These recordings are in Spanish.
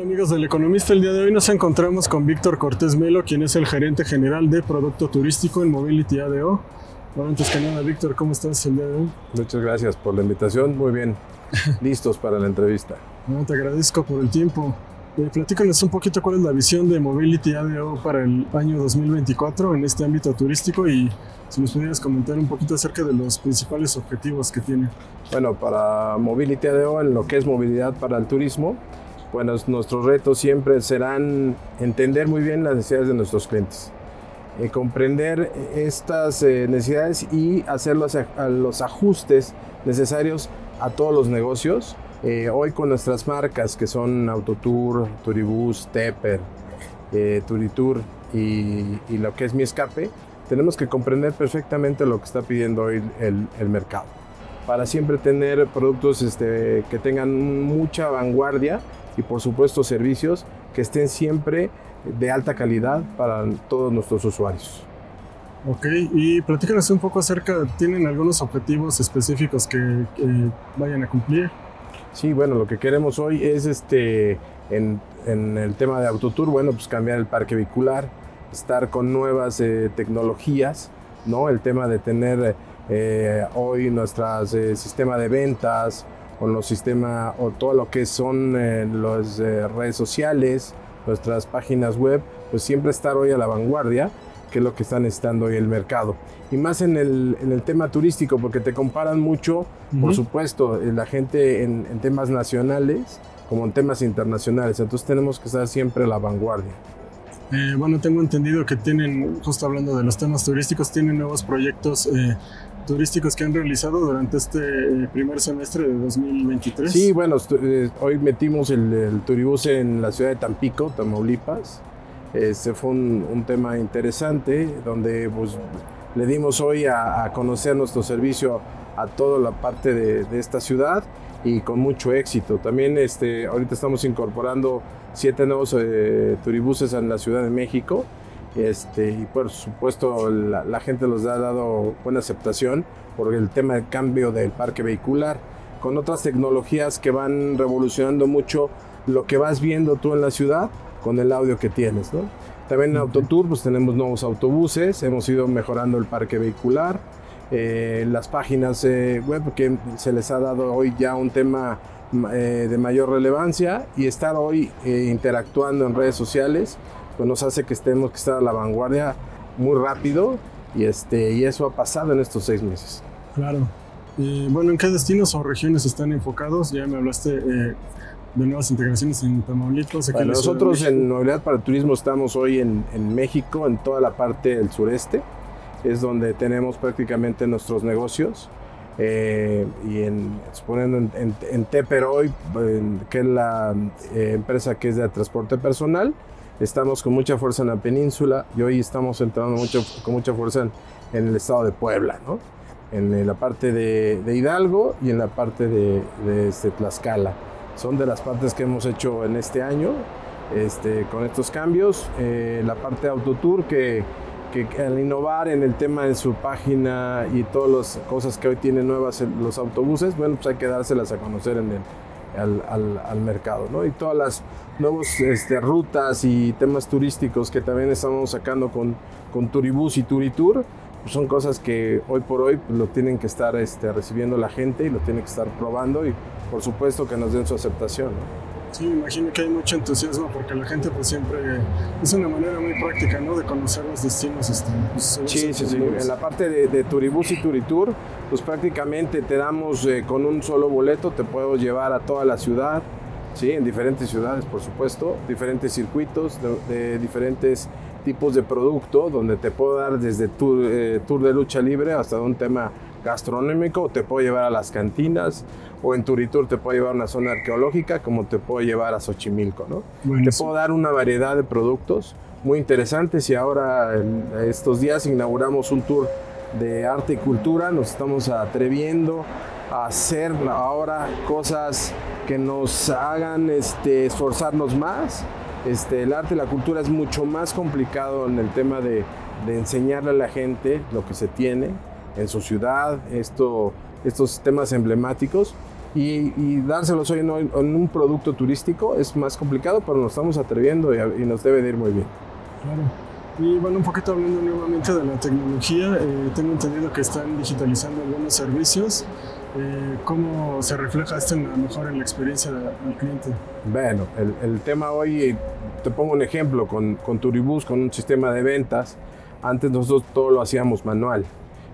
Hola amigos del Economista, el día de hoy nos encontramos con Víctor Cortés Melo, quien es el gerente general de Producto Turístico en Mobility ADO. Bueno, antes que nada, Víctor, ¿cómo estás el día de hoy? Muchas gracias por la invitación, muy bien, listos para la entrevista. Bueno, te agradezco por el tiempo. Eh, platícanos un poquito cuál es la visión de Mobility ADO para el año 2024 en este ámbito turístico y si nos pudieras comentar un poquito acerca de los principales objetivos que tiene. Bueno, para Mobility ADO, en lo que es movilidad para el turismo, bueno, nuestros retos siempre serán entender muy bien las necesidades de nuestros clientes, eh, comprender estas eh, necesidades y hacer los, los, ajustes necesarios a todos los negocios. Eh, hoy con nuestras marcas que son Autotour, Turibus, Tepper, Turitour y, y, lo que es Mi Escape, tenemos que comprender perfectamente lo que está pidiendo hoy el, el mercado para siempre tener productos este, que tengan mucha vanguardia y por supuesto servicios que estén siempre de alta calidad para todos nuestros usuarios. Ok, y platícanos un poco acerca, ¿tienen algunos objetivos específicos que, vayan a cumplir? Sí, bueno, lo que queremos hoy es este, en, en, el tema de Autotour, bueno, pues cambiar el parque vehicular, estar con nuevas eh, tecnologías, ¿no? El tema de tener eh, hoy nuestro eh, sistema de ventas, con los sistemas o todo lo que son eh, las eh, redes sociales, nuestras páginas web, pues siempre estar hoy a la vanguardia, que es lo que está necesitando hoy el mercado. Y más en el, en el tema turístico, porque te comparan mucho, por supuesto, eh, la gente en, en, temas nacionales como en temas internacionales. Entonces tenemos que estar siempre a la vanguardia. bueno, tengo entendido que tienen, justo hablando de los temas turísticos, tienen nuevos proyectos turísticos que han realizado durante este eh, primer semestre de 2023? Sí, bueno, eh, hoy metimos el, el turibús en la ciudad de Tampico, Tamaulipas. Este fue un, tema interesante donde pues, le dimos hoy a, conocer nuestro servicio a toda la parte de, esta ciudad y con mucho éxito. También este, ahorita estamos incorporando siete nuevos eh, turibuses en la Ciudad de México este, y por supuesto la, gente nos ha dado buena aceptación por el tema del cambio del parque vehicular, con otras tecnologías que van revolucionando mucho lo que vas viendo tú en la ciudad con el audio que tienes. ¿no? También en Autotour pues tenemos nuevos autobuses, hemos ido mejorando el parque vehicular, eh, las páginas eh, web que se les ha dado hoy ya un tema eh, de mayor relevancia y estar hoy interactuando en redes sociales pues nos hace que estemos que estar a la vanguardia muy rápido y, este, y eso ha pasado en estos seis meses. Claro. bueno, ¿en qué destinos o regiones están enfocados? Ya me hablaste eh, de nuevas integraciones en Tamaulipas. nosotros en Movilidad para el Turismo estamos hoy en, en, México, en toda la parte del sureste. Es donde tenemos prácticamente nuestros negocios. Eh, y en, suponiendo en, en, hoy, que es la eh, empresa que es de transporte personal, Estamos con mucha fuerza en la península y hoy estamos entrando mucho, con mucha fuerza en, el estado de Puebla, ¿no? en la parte de, Hidalgo y en la parte de, este, Tlaxcala. Son de las partes que hemos hecho en este año este, con estos cambios. Eh, la parte de Autotour que, que, al innovar en el tema de su página y todas las cosas que hoy tienen nuevas los autobuses, bueno, pues hay que dárselas a conocer en el, al, mercado. ¿no? Y todas las nuevas este, rutas y temas turísticos que también estamos sacando con, con Turibus y Turitour, pues son cosas que hoy por hoy pues, lo tienen que estar este, recibiendo la gente y lo tienen que estar probando y por supuesto que nos den su aceptación. Sí, me imagino que hay mucho entusiasmo porque la gente pues siempre es una manera muy práctica, ¿no? De conocer los destinos. Este, pues, sí, sí, sí. En la parte de, de Turibus y Turitour, pues prácticamente te damos eh, con un solo boleto, te puedo llevar a toda la ciudad, ¿sí? En diferentes ciudades, por supuesto, diferentes circuitos, de, diferentes tipos de producto, donde te puedo dar desde tour, eh, tour de lucha libre hasta un tema gastronómico, te puedo llevar a las cantinas, o en Turitur te puedo llevar a una zona arqueológica, como te puedo llevar a Xochimilco, ¿no? Te puedo dar una variedad de productos muy interesantes y ahora en estos días inauguramos un tour de arte y cultura, nos estamos atreviendo a hacer ahora cosas que nos hagan este, esforzarnos más. Este, el arte y la cultura es mucho más complicado en el tema de, de enseñarle a la gente lo que se tiene en su ciudad, esto, estos temas emblemáticos Y, dárselos hoy en, en, un producto turístico es más complicado, pero nos estamos atreviendo y, y nos debe de ir muy bien. Claro. Y bueno, un poquito hablando nuevamente de la tecnología, eh, tengo entendido que están digitalizando algunos servicios. Eh, ¿Cómo se refleja esto en la mejor en la experiencia del, cliente? Bueno, el, el, tema hoy, te pongo un ejemplo, con, con Turibus, con un sistema de ventas, antes nosotros todo lo hacíamos manual.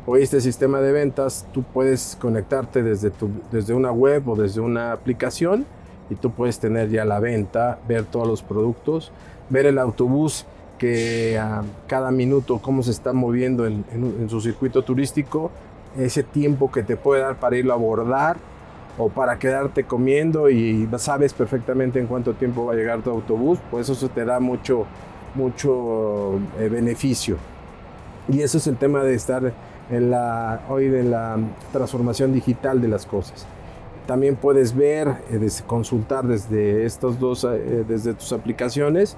Hoy este sistema de ventas, tú puedes conectarte desde, tu, desde una web o desde una aplicación y tú puedes tener ya la venta, ver todos los productos, ver el autobús que a cada minuto cómo se está moviendo en, su circuito turístico, ese tiempo que te puede dar para irlo a abordar o para quedarte comiendo y sabes perfectamente en cuánto tiempo va a llegar tu autobús, pues eso te da mucho, mucho eh, beneficio. Y eso es el tema de estar en la, hoy de la transformación digital de las cosas. También puedes ver, eh, consultar desde dos, eh, desde tus aplicaciones,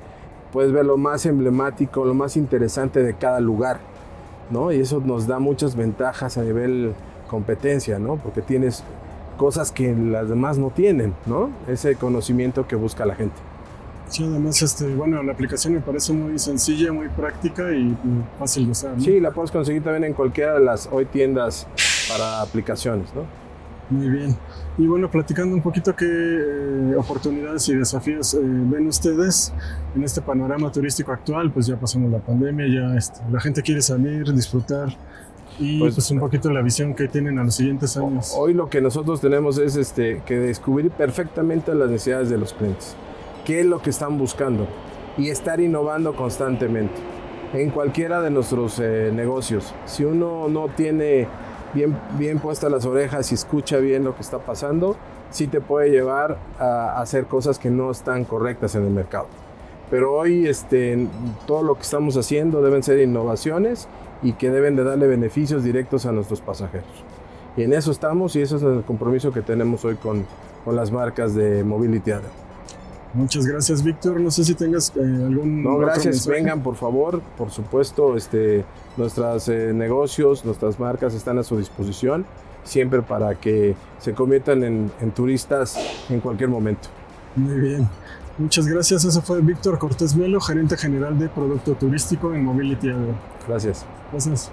puedes ver lo más emblemático, lo más interesante de cada lugar, ¿no? Y eso nos da muchas ventajas a nivel competencia, ¿no? Porque tienes cosas que las demás no tienen, ¿no? Ese conocimiento que busca la gente. Sí, además, este, bueno, la aplicación me parece muy sencilla, muy práctica y fácil de usar. Sí, la puedes conseguir también en cualquiera de las hoy tiendas para aplicaciones, ¿no? Muy bien. Y bueno, platicando un poquito qué eh, oportunidades y desafíos eh, ven ustedes en este panorama turístico actual, pues ya pasamos la pandemia, ya este, la gente quiere salir, disfrutar y pues, pues, un poquito la visión que tienen a los siguientes años. Hoy lo que nosotros tenemos es este, que descubrir perfectamente las necesidades de los clientes, qué es lo que están buscando y estar innovando constantemente en cualquiera de nuestros eh, negocios. Si uno no tiene bien, bien puestas las orejas y escucha bien lo que está pasando, sí te puede llevar a hacer cosas que no están correctas en el mercado. Pero hoy este, todo lo que estamos haciendo deben ser innovaciones y que deben de darle beneficios directos a nuestros pasajeros. Y en eso estamos y eso es el compromiso que tenemos hoy con, con las marcas de Mobility Muchas gracias, Víctor. No sé si tengas eh, algún. No, gracias. Vengan, por favor. Por supuesto, este, nuestros eh, negocios, nuestras marcas están a su disposición, siempre para que se conviertan en, en turistas en cualquier momento. Muy bien. Muchas gracias. Ese fue Víctor Cortés Melo, gerente general de Producto Turístico en Mobility Gracias. Gracias.